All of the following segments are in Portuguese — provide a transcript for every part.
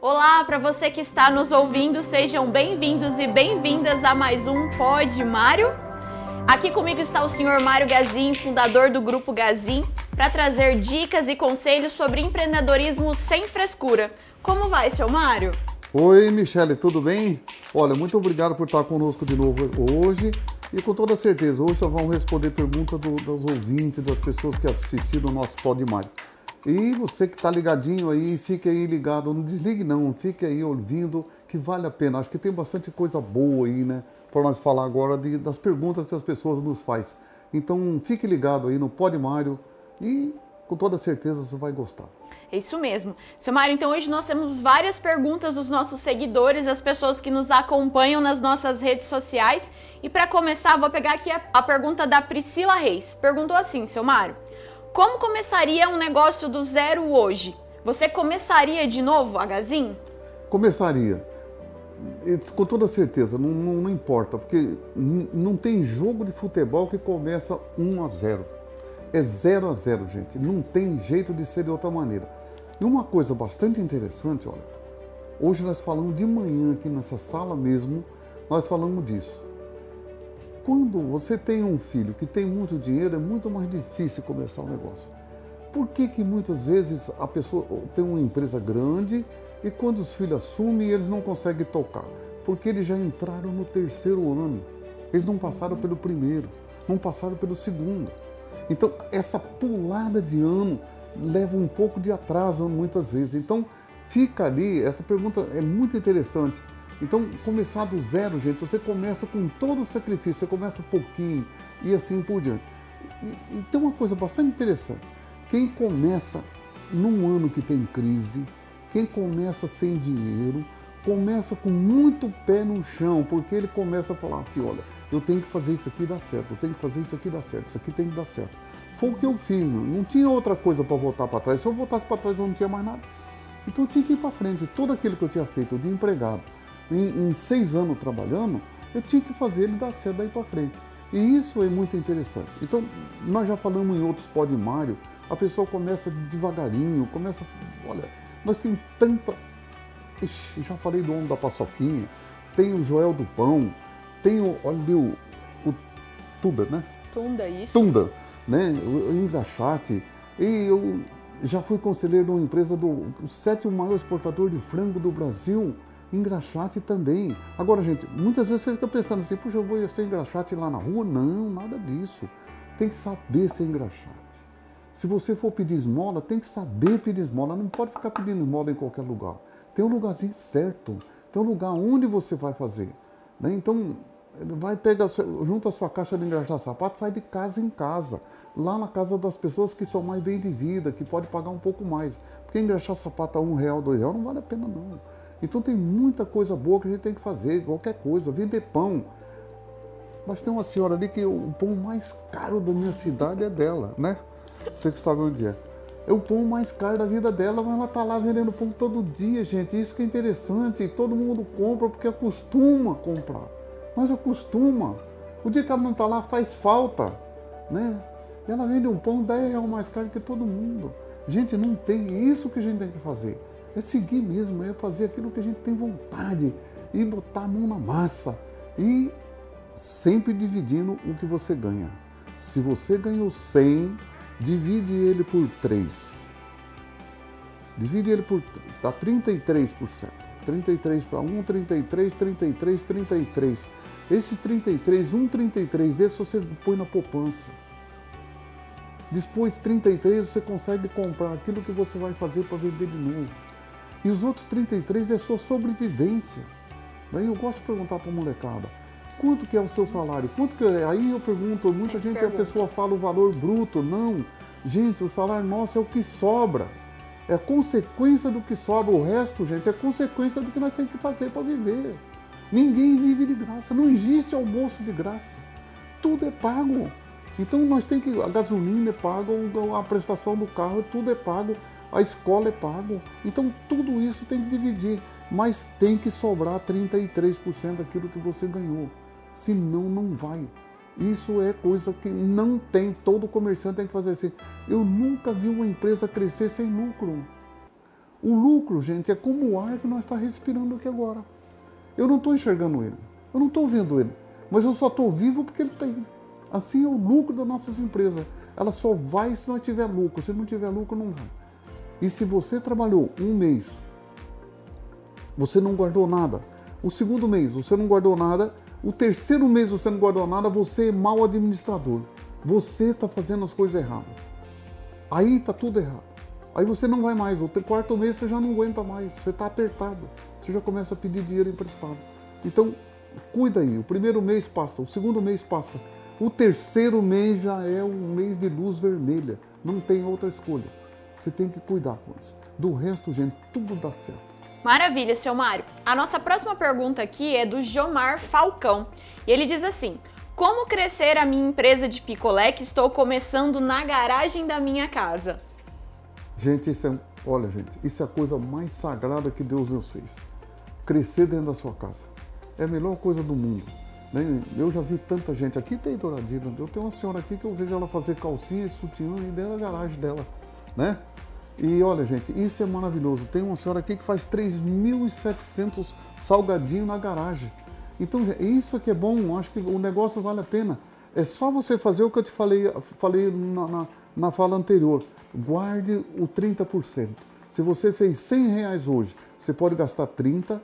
Olá, para você que está nos ouvindo, sejam bem-vindos e bem-vindas a mais um Pod Mário. Aqui comigo está o senhor Mário Gazin, fundador do Grupo Gazin, para trazer dicas e conselhos sobre empreendedorismo sem frescura. Como vai, seu Mário? Oi, Michele, tudo bem? Olha, muito obrigado por estar conosco de novo hoje. E com toda certeza, hoje nós vamos responder perguntas do, dos ouvintes, das pessoas que assistiram o nosso Pod Mário. E você que está ligadinho aí, fique aí ligado, não desligue não, fique aí ouvindo, que vale a pena. Acho que tem bastante coisa boa aí, né? Para nós falar agora de, das perguntas que as pessoas nos fazem. Então fique ligado aí no Pod Mário e com toda certeza você vai gostar. É isso mesmo. Seu Mário, então hoje nós temos várias perguntas dos nossos seguidores, as pessoas que nos acompanham nas nossas redes sociais. E para começar, vou pegar aqui a, a pergunta da Priscila Reis. Perguntou assim, seu Mário. Como começaria um negócio do zero hoje? Você começaria de novo a Gazin? Começaria. Com toda certeza, não, não, não importa, porque não tem jogo de futebol que começa 1 a 0. É 0 a 0, gente. Não tem jeito de ser de outra maneira. E uma coisa bastante interessante, olha, hoje nós falamos de manhã aqui nessa sala mesmo, nós falamos disso quando você tem um filho que tem muito dinheiro, é muito mais difícil começar um negócio. Por que, que muitas vezes a pessoa tem uma empresa grande e quando os filhos assumem, eles não conseguem tocar? Porque eles já entraram no terceiro ano. Eles não passaram pelo primeiro, não passaram pelo segundo. Então, essa pulada de ano leva um pouco de atraso muitas vezes. Então, fica ali, essa pergunta é muito interessante então, começar do zero, gente, você começa com todo o sacrifício, você começa pouquinho e assim por diante. E, e tem uma coisa bastante interessante. Quem começa num ano que tem crise, quem começa sem dinheiro, começa com muito pé no chão, porque ele começa a falar assim, olha, eu tenho que fazer isso aqui dar certo, eu tenho que fazer isso aqui dar certo, isso aqui tem que dar certo. Foi o que eu fiz, não, tinha outra coisa para voltar para trás. Se eu voltasse para trás, eu não tinha mais nada. Então eu tinha que ir para frente. Tudo aquilo que eu tinha feito de empregado, em, em seis anos trabalhando, eu tinha que fazer ele dar certo daí para frente. E isso é muito interessante. Então, nós já falamos em outros Mário, a pessoa começa devagarinho, começa. Olha, nós temos tanta. Ixi, já falei do homem da paçoquinha, tem o Joel do Pão, tem o. Olha o, o Tunda, né? Tunda, isso. Tunda, né? O, o. E eu já fui conselheiro de uma empresa do o sétimo maior exportador de frango do Brasil engraxate também. Agora, gente, muitas vezes você fica pensando assim, puxa, eu vou ser engraxate lá na rua? Não, nada disso. Tem que saber ser engraxate. Se você for pedir esmola, tem que saber pedir esmola. Não pode ficar pedindo esmola em qualquer lugar. Tem um lugarzinho certo. Tem um lugar onde você vai fazer. Né? Então, vai pegar, junta a sua caixa de engraxar sapato, sai de casa em casa. Lá na casa das pessoas que são mais bem de vida, que pode pagar um pouco mais. Porque engraxar sapato a um real, dois real não vale a pena não. Então tem muita coisa boa que a gente tem que fazer, qualquer coisa, vender pão. Mas tem uma senhora ali que o pão mais caro da minha cidade é dela, né? Você que sabe onde é. É o pão mais caro da vida dela, mas ela tá lá vendendo pão todo dia, gente. Isso que é interessante. E todo mundo compra porque acostuma comprar. Mas acostuma. O dia que ela não tá lá faz falta, né? Ela vende um pão 10 reais mais caro que todo mundo. Gente, não tem isso que a gente tem que fazer. É seguir mesmo, é fazer aquilo que a gente tem vontade e botar a mão na massa. E sempre dividindo o que você ganha. Se você ganhou 100, divide ele por 3. Divide ele por 3, dá 33%. 33 para 1, 33, 33, 33. Esses 33, um 33 desses você põe na poupança. Depois 33 você consegue comprar aquilo que você vai fazer para vender de novo. E os outros 33 é sua sobrevivência. Daí eu gosto de perguntar para a molecada, quanto que é o seu salário? Quanto que é? Aí eu pergunto, muita Sim, gente, pergunta. a pessoa fala o valor bruto. Não, gente, o salário nosso é o que sobra. É consequência do que sobra. O resto, gente, é consequência do que nós temos que fazer para viver. Ninguém vive de graça, não existe almoço de graça. Tudo é pago. Então nós temos que. A gasolina é paga, a prestação do carro, tudo é pago a escola é pago. Então tudo isso tem que dividir, mas tem que sobrar 33% daquilo que você ganhou. Senão não vai. Isso é coisa que não tem, todo comerciante tem que fazer assim. Eu nunca vi uma empresa crescer sem lucro. O lucro, gente, é como o ar que nós estamos tá respirando aqui agora. Eu não estou enxergando ele, eu não estou vendo ele, mas eu só estou vivo porque ele tem. Assim é o lucro das nossas empresas. Ela só vai se nós tiver lucro. Se não tiver lucro, não vai. E se você trabalhou um mês, você não guardou nada. O segundo mês, você não guardou nada. O terceiro mês, você não guardou nada. Você é mau administrador. Você está fazendo as coisas erradas. Aí está tudo errado. Aí você não vai mais. O quarto mês você já não aguenta mais. Você está apertado. Você já começa a pedir dinheiro emprestado. Então, cuida aí. O primeiro mês passa, o segundo mês passa. O terceiro mês já é um mês de luz vermelha. Não tem outra escolha. Você tem que cuidar com isso. Do resto, gente, tudo dá certo. Maravilha, seu Mário. A nossa próxima pergunta aqui é do Jomar Falcão. E ele diz assim: Como crescer a minha empresa de picolé que estou começando na garagem da minha casa? Gente, isso é, olha, gente, isso é a coisa mais sagrada que Deus nos fez. Crescer dentro da sua casa. É a melhor coisa do mundo. Né? Eu já vi tanta gente aqui tem douradina. Eu tenho uma senhora aqui que eu vejo ela fazer calcinha e sutiã dentro da garagem dela, né? E olha, gente, isso é maravilhoso. Tem uma senhora aqui que faz 3.700 salgadinhos na garagem. Então, isso aqui é bom. Acho que o negócio vale a pena. É só você fazer o que eu te falei, falei na, na, na fala anterior. Guarde o 30%. Se você fez 100 reais hoje, você pode gastar 30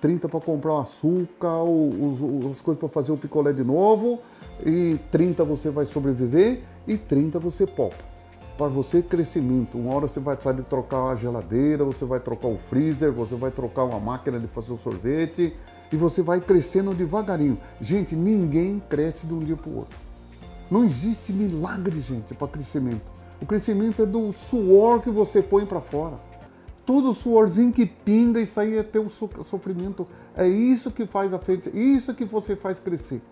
30 para comprar o açúcar, os, as coisas para fazer o picolé de novo, e 30 você vai sobreviver e 30 você poupa. Para você crescimento, uma hora você vai fazer trocar a geladeira, você vai trocar o freezer, você vai trocar uma máquina de fazer o sorvete e você vai crescendo devagarinho. Gente, ninguém cresce de um dia para o outro. Não existe milagre, gente, para crescimento. O crescimento é do suor que você põe para fora. Todo suorzinho que pinga, isso aí é teu sofrimento. É isso que faz a frente, é isso que você faz crescer.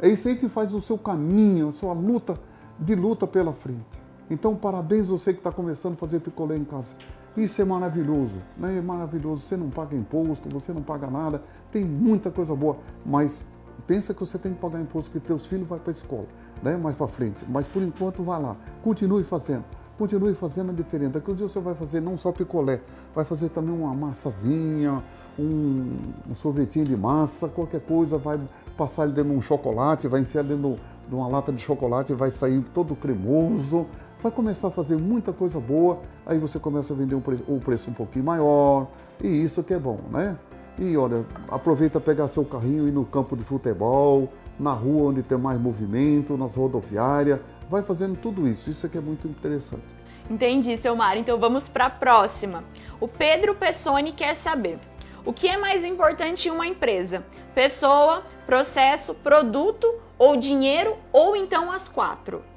É isso aí que faz o seu caminho, a sua luta de luta pela frente. Então, parabéns você que está começando a fazer picolé em casa. Isso é maravilhoso, né? É maravilhoso. Você não paga imposto, você não paga nada, tem muita coisa boa. Mas pensa que você tem que pagar imposto que teus filhos vão para a escola, né? Mais para frente. Mas por enquanto, vá lá, continue fazendo continue fazendo a diferença. Um dia você vai fazer não só picolé, vai fazer também uma massazinha, um, um sorvetinho de massa, qualquer coisa, vai passar ele dentro de um chocolate, vai enfiar dentro de uma lata de chocolate vai sair todo cremoso. Vai começar a fazer muita coisa boa, aí você começa a vender o preço, o preço um pouquinho maior, e isso que é bom, né? E olha, aproveita pegar seu carrinho e ir no campo de futebol, na rua onde tem mais movimento, nas rodoviárias, vai fazendo tudo isso. Isso aqui é muito interessante. Entendi, seu. Então vamos para a próxima. O Pedro Pessoni quer saber: o que é mais importante em uma empresa? Pessoa, processo, produto ou dinheiro ou então as quatro?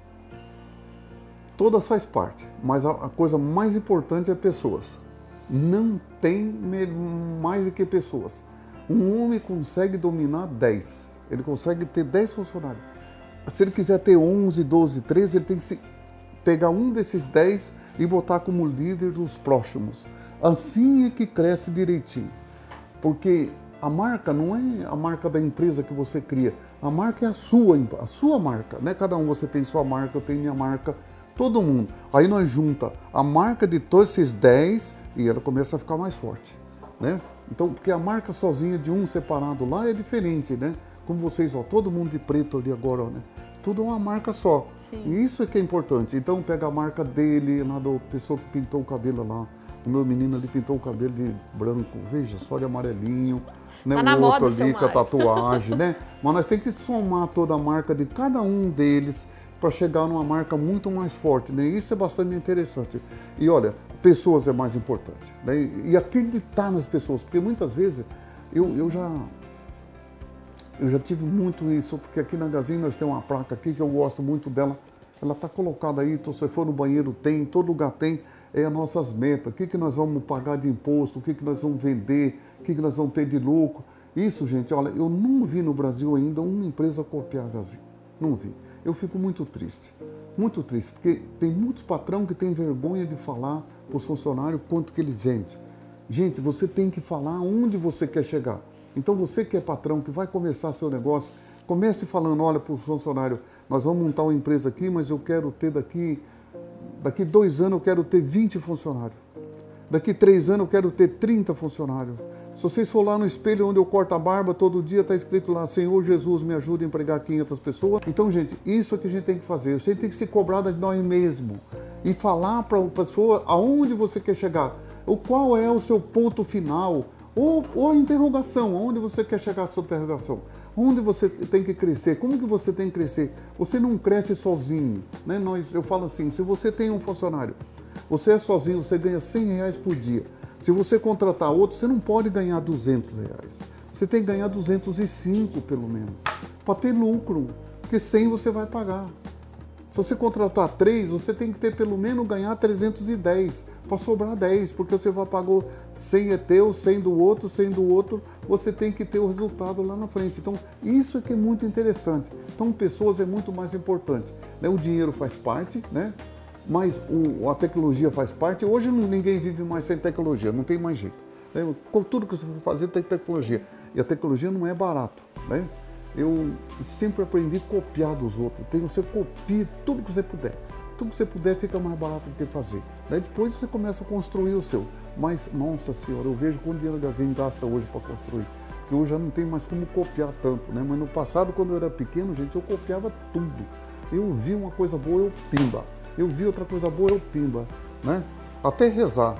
Todas faz parte, mas a, coisa mais importante é pessoas. Não tem mais do que pessoas. Um homem consegue dominar 10, ele consegue ter 10 funcionários se ele quiser ter 11, 12, 13, ele tem que pegar um desses 10 e botar como líder dos próximos. Assim é que cresce direitinho. Porque a marca não é a marca da empresa que você cria, a marca é a sua, a sua marca, né? Cada um você tem sua marca, eu tenho minha marca, todo mundo. Aí nós junta a marca de todos esses 10 e ela começa a ficar mais forte, né? Então, porque a marca sozinha de um separado lá é diferente, né? Como vocês, ó, todo mundo de preto ali agora, né? tudo uma marca só. Sim. E isso é que é importante. Então pega a marca dele, lá da pessoa que pintou o cabelo lá. O meu menino ali pintou o cabelo de branco, veja, só de amarelinho. Né? Tá o outro ali com a tatuagem, né? Mas nós temos que somar toda a marca de cada um deles para chegar numa marca muito mais forte, né? Isso é bastante interessante. E olha, pessoas é mais importante, né? E acreditar nas pessoas, porque muitas vezes eu, eu já eu já tive muito isso, porque aqui na Gazin nós temos uma placa aqui que eu gosto muito dela. Ela está colocada aí, então você for no banheiro tem, todo lugar tem, é as nossas metas. O que, que nós vamos pagar de imposto, o que, que nós vamos vender, o que, que nós vamos ter de lucro. Isso, gente, olha, eu não vi no Brasil ainda uma empresa copiar a Gazin. Não vi. Eu fico muito triste, muito triste, porque tem muitos patrão que têm vergonha de falar para os funcionários quanto que ele vende. Gente, você tem que falar onde você quer chegar. Então você que é patrão, que vai começar seu negócio, comece falando, olha para o funcionário, nós vamos montar uma empresa aqui, mas eu quero ter daqui, daqui dois anos eu quero ter 20 funcionários. Daqui três anos eu quero ter 30 funcionários. Se vocês for lá no espelho onde eu corto a barba, todo dia está escrito lá, Senhor Jesus, me ajuda a empregar 500 pessoas. Então, gente, isso é que a gente tem que fazer. Você tem que se cobrar de nós mesmos e falar para a pessoa aonde você quer chegar, o qual é o seu ponto final, ou, ou a interrogação, aonde você quer chegar a sua interrogação, onde você tem que crescer, como que você tem que crescer. Você não cresce sozinho, né? Nós, eu falo assim, se você tem um funcionário, você é sozinho, você ganha 100 reais por dia. Se você contratar outro, você não pode ganhar 200 reais. Você tem que ganhar 205 pelo menos, para ter lucro, porque 100 você vai pagar. Se você contratar três, você tem que ter pelo menos ganhar 310 para sobrar 10, porque você vai pagar 100 é teu, 100 do outro, 100 do outro, você tem que ter o resultado lá na frente. Então, isso é que é muito interessante. Então, pessoas é muito mais importante. Né? O dinheiro faz parte, né? Mas o, a tecnologia faz parte. Hoje ninguém vive mais sem tecnologia, não tem mais jeito. Né? Tudo que você for fazer tem tecnologia. E a tecnologia não é barato. Né? Eu sempre aprendi a copiar dos outros. Então você copia tudo que você puder. Tudo que você puder fica mais barato do que fazer. Daí depois você começa a construir o seu. Mas, nossa senhora, eu vejo quanto dinheiro a Gazin gasta hoje para construir. Que hoje já não tem mais como copiar tanto, né? Mas no passado, quando eu era pequeno, gente, eu copiava tudo. Eu vi uma coisa boa, eu pimba eu vi outra coisa boa, eu pimba, né? Até rezar.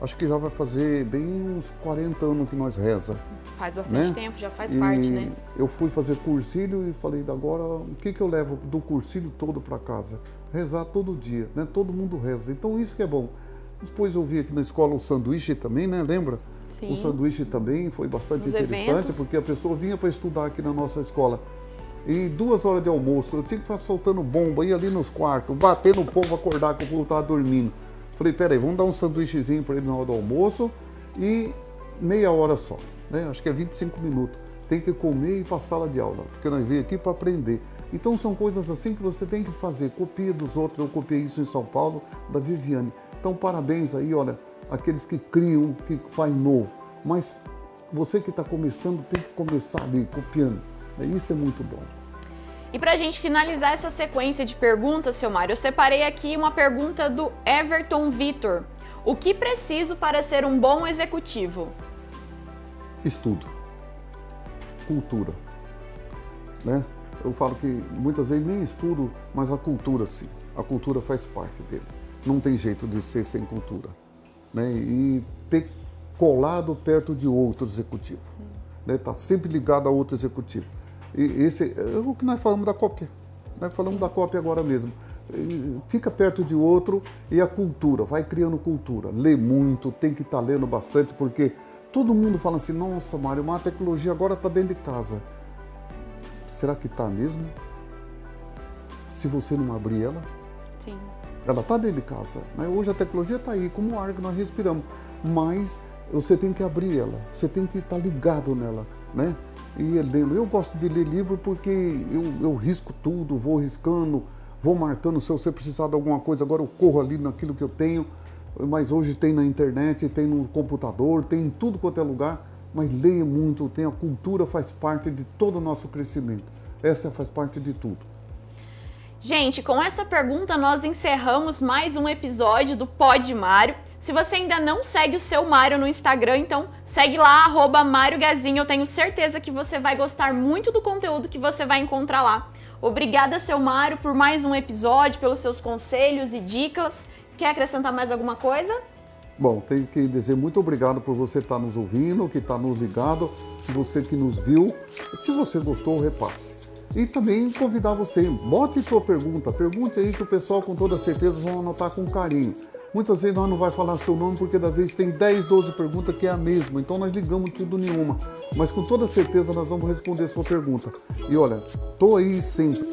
Acho que já vai fazer bem uns 40 anos que nós reza. Faz bastante né? tempo, já faz e parte, né? Eu fui fazer cursilho e falei, agora o que, que eu levo do cursilho todo para casa? Rezar todo dia, né? Todo mundo reza. Então isso que é bom. Depois eu vi aqui na escola o sanduíche também, né? Lembra? Sim. O sanduíche também foi bastante Nos interessante, eventos. porque a pessoa vinha para estudar aqui na nossa escola e duas horas de almoço, eu tinha que ficar soltando bomba, ir ali nos quartos, batendo o povo, acordar que o povo estava dormindo. Falei, peraí, vamos dar um sanduíchezinho para ele na hora do almoço e meia hora só, né? Acho que é 25 minutos. Tem que comer e ir para a sala de aula, porque nós veio aqui para aprender. Então são coisas assim que você tem que fazer. Copia dos outros, eu copiei isso em São Paulo, da Viviane. Então parabéns aí, olha, aqueles que criam, que faz novo. Mas você que está começando tem que começar ali, copiando. Isso é muito bom. E para a gente finalizar essa sequência de perguntas, seu Mário, eu separei aqui uma pergunta do Everton Vitor. O que preciso para ser um bom executivo? Estudo. Cultura. Né? Eu falo que muitas vezes nem estudo, mas a cultura sim. A cultura faz parte dele. Não tem jeito de ser sem cultura. Né? E ter colado perto de outro executivo. Está né? Tá sempre ligado a outro executivo. Esse é o que nós falamos da cópia. Nós falamos Sim. da cópia agora mesmo. Fica perto de outro e a cultura, vai criando cultura. Lê muito, tem que estar tá lendo bastante, porque todo mundo fala assim: nossa, Mário, uma tecnologia agora está dentro de casa. Será que está mesmo? Se você não abrir ela? Sim. Ela está dentro de casa. Né? Hoje a tecnologia está aí, como o ar que nós respiramos. Mas você tem que abrir ela, você tem que estar tá ligado nela, né? E lê-lo. Eu gosto de ler livro porque eu, eu risco tudo, vou riscando, vou marcando. Se você precisar de alguma coisa, agora eu corro ali naquilo que eu tenho. Mas hoje tem na internet, tem no computador, tem em tudo quanto é lugar. Mas leia muito, tem a cultura, faz parte de todo o nosso crescimento. Essa faz parte de tudo. Gente, com essa pergunta nós encerramos mais um episódio do Pod Mário. Se você ainda não segue o seu Mário no Instagram, então segue lá, arroba Mário Gazinho. Eu tenho certeza que você vai gostar muito do conteúdo que você vai encontrar lá. Obrigada, seu Mário, por mais um episódio, pelos seus conselhos e dicas. Quer acrescentar mais alguma coisa? Bom, tenho que dizer muito obrigado por você estar nos ouvindo, que está nos ligado, você que nos viu. Se você gostou, repasse. E também convidar você, bote sua pergunta, pergunte aí que o pessoal com toda certeza vão anotar com carinho. Muitas vezes nós não vai falar seu nome porque da vez tem 10, 12 perguntas que é a mesma, então nós ligamos tudo nenhuma. Mas com toda certeza nós vamos responder sua pergunta. E olha, tô aí sempre.